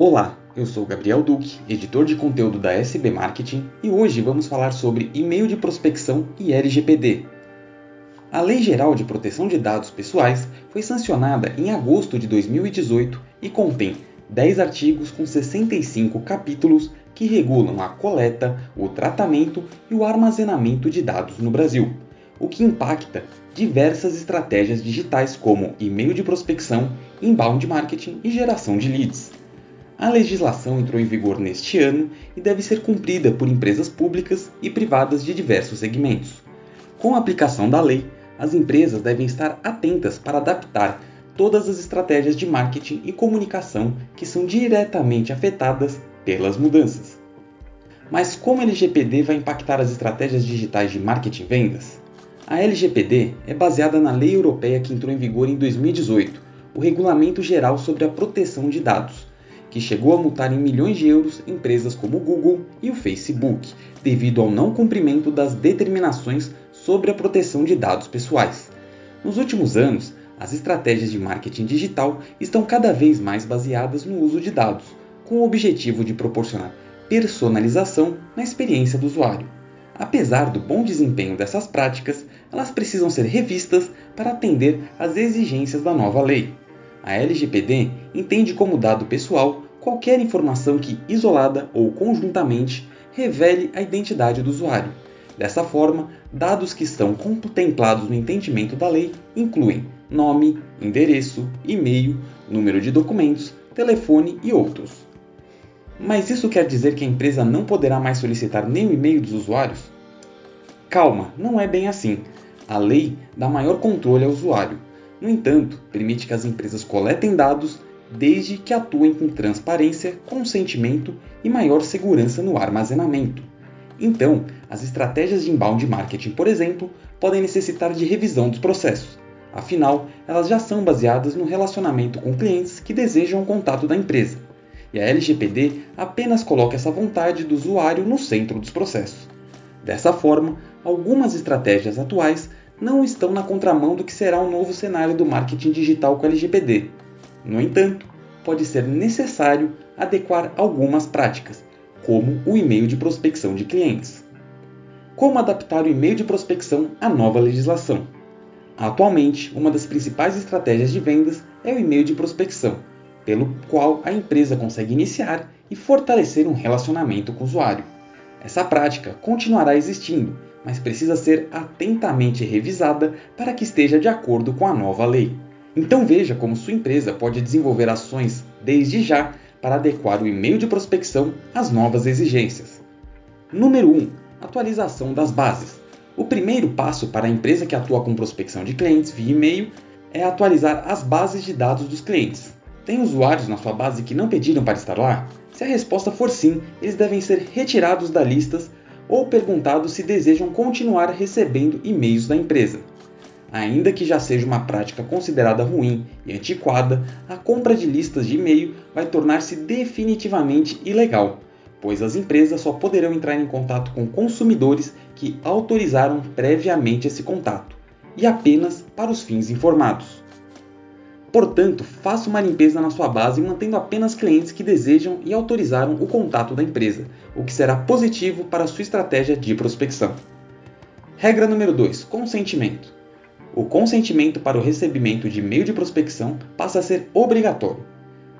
Olá, eu sou Gabriel Duque, editor de conteúdo da SB Marketing, e hoje vamos falar sobre e-mail de prospecção e LGPD. A Lei Geral de Proteção de Dados Pessoais foi sancionada em agosto de 2018 e contém 10 artigos com 65 capítulos que regulam a coleta, o tratamento e o armazenamento de dados no Brasil, o que impacta diversas estratégias digitais como e-mail de prospecção, inbound marketing e geração de leads. A legislação entrou em vigor neste ano e deve ser cumprida por empresas públicas e privadas de diversos segmentos. Com a aplicação da lei, as empresas devem estar atentas para adaptar todas as estratégias de marketing e comunicação que são diretamente afetadas pelas mudanças. Mas como a LGPD vai impactar as estratégias digitais de marketing e vendas? A LGPD é baseada na lei europeia que entrou em vigor em 2018, o Regulamento Geral sobre a Proteção de Dados, que chegou a multar em milhões de euros empresas como o Google e o Facebook, devido ao não cumprimento das determinações sobre a proteção de dados pessoais. Nos últimos anos, as estratégias de marketing digital estão cada vez mais baseadas no uso de dados, com o objetivo de proporcionar personalização na experiência do usuário. Apesar do bom desempenho dessas práticas, elas precisam ser revistas para atender às exigências da nova lei. A LGPD entende como dado pessoal qualquer informação que, isolada ou conjuntamente, revele a identidade do usuário. Dessa forma, dados que estão contemplados no entendimento da lei incluem nome, endereço, e-mail, número de documentos, telefone e outros. Mas isso quer dizer que a empresa não poderá mais solicitar nem o e-mail dos usuários? Calma, não é bem assim. A lei dá maior controle ao usuário. No entanto, permite que as empresas coletem dados desde que atuem com transparência, consentimento e maior segurança no armazenamento. Então, as estratégias de inbound marketing, por exemplo, podem necessitar de revisão dos processos. Afinal, elas já são baseadas no relacionamento com clientes que desejam o contato da empresa. E a LGPD apenas coloca essa vontade do usuário no centro dos processos. Dessa forma, algumas estratégias atuais não estão na contramão do que será o novo cenário do marketing digital com a LGPD. No entanto, pode ser necessário adequar algumas práticas, como o e-mail de prospecção de clientes. Como adaptar o e-mail de prospecção à nova legislação? Atualmente, uma das principais estratégias de vendas é o e-mail de prospecção, pelo qual a empresa consegue iniciar e fortalecer um relacionamento com o usuário. Essa prática continuará existindo, mas precisa ser atentamente revisada para que esteja de acordo com a nova lei. Então veja como sua empresa pode desenvolver ações desde já para adequar o e-mail de prospecção às novas exigências. Número 1. Atualização das bases. O primeiro passo para a empresa que atua com prospecção de clientes via e-mail é atualizar as bases de dados dos clientes. Tem usuários na sua base que não pediram para estar lá? Se a resposta for sim, eles devem ser retirados da listas ou perguntados se desejam continuar recebendo e-mails da empresa. Ainda que já seja uma prática considerada ruim e antiquada, a compra de listas de e-mail vai tornar-se definitivamente ilegal, pois as empresas só poderão entrar em contato com consumidores que autorizaram previamente esse contato, e apenas para os fins informados. Portanto, faça uma limpeza na sua base mantendo apenas clientes que desejam e autorizaram o contato da empresa, o que será positivo para a sua estratégia de prospecção. Regra número 2: Consentimento. O consentimento para o recebimento de e-mail de prospecção passa a ser obrigatório.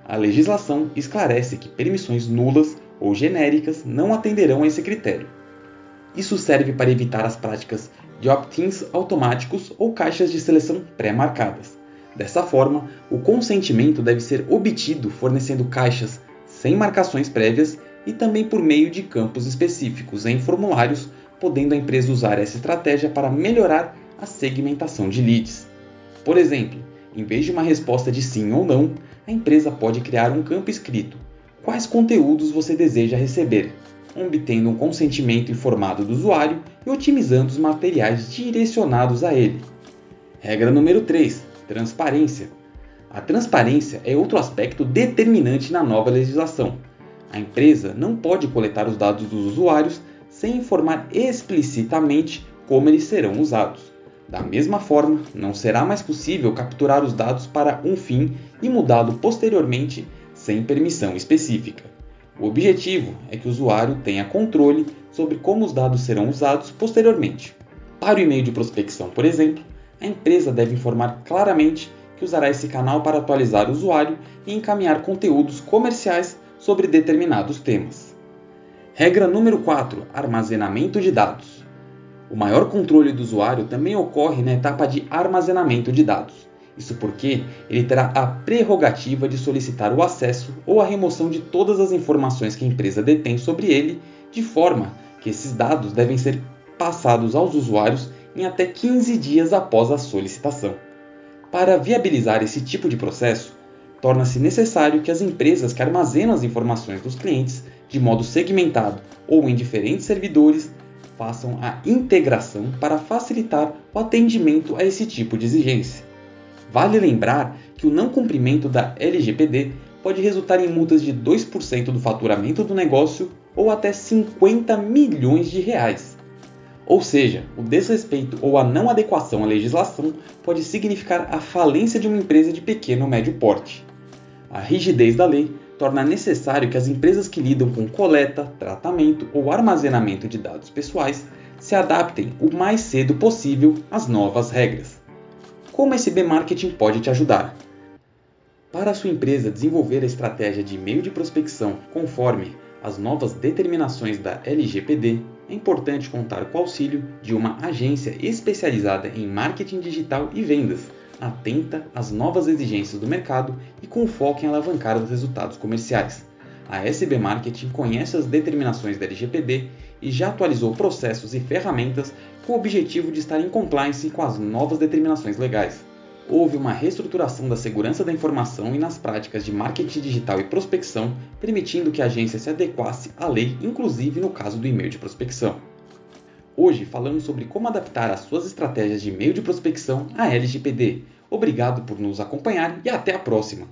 A legislação esclarece que permissões nulas ou genéricas não atenderão a esse critério. Isso serve para evitar as práticas de opt-ins automáticos ou caixas de seleção pré-marcadas. Dessa forma, o consentimento deve ser obtido fornecendo caixas sem marcações prévias e também por meio de campos específicos em formulários, podendo a empresa usar essa estratégia para melhorar a segmentação de leads. Por exemplo, em vez de uma resposta de sim ou não, a empresa pode criar um campo escrito: quais conteúdos você deseja receber, obtendo um consentimento informado do usuário e otimizando os materiais direcionados a ele. Regra número 3: Transparência. A transparência é outro aspecto determinante na nova legislação. A empresa não pode coletar os dados dos usuários sem informar explicitamente como eles serão usados. Da mesma forma, não será mais possível capturar os dados para um fim e mudá-lo posteriormente sem permissão específica. O objetivo é que o usuário tenha controle sobre como os dados serão usados posteriormente. Para o e-mail de prospecção, por exemplo, a empresa deve informar claramente que usará esse canal para atualizar o usuário e encaminhar conteúdos comerciais sobre determinados temas. Regra número 4: Armazenamento de dados. O maior controle do usuário também ocorre na etapa de armazenamento de dados. Isso porque ele terá a prerrogativa de solicitar o acesso ou a remoção de todas as informações que a empresa detém sobre ele, de forma que esses dados devem ser passados aos usuários em até 15 dias após a solicitação. Para viabilizar esse tipo de processo, torna-se necessário que as empresas que armazenam as informações dos clientes de modo segmentado ou em diferentes servidores façam a integração para facilitar o atendimento a esse tipo de exigência. Vale lembrar que o não cumprimento da LGPD pode resultar em multas de 2% do faturamento do negócio ou até 50 milhões de reais. Ou seja, o desrespeito ou a não adequação à legislação pode significar a falência de uma empresa de pequeno ou médio porte. A rigidez da lei torna necessário que as empresas que lidam com coleta, tratamento ou armazenamento de dados pessoais se adaptem o mais cedo possível às novas regras. Como SB Marketing pode te ajudar? Para a sua empresa desenvolver a estratégia de e-mail de prospecção conforme as novas determinações da LGPD, é importante contar com o auxílio de uma agência especializada em marketing digital e vendas, atenta às novas exigências do mercado e com foco em alavancar os resultados comerciais. A SB Marketing conhece as determinações da LGPD e já atualizou processos e ferramentas com o objetivo de estar em compliance com as novas determinações legais. Houve uma reestruturação da segurança da informação e nas práticas de marketing digital e prospecção, permitindo que a agência se adequasse à lei, inclusive no caso do e-mail de prospecção. Hoje falamos sobre como adaptar as suas estratégias de e-mail de prospecção à LGPD. Obrigado por nos acompanhar e até a próxima!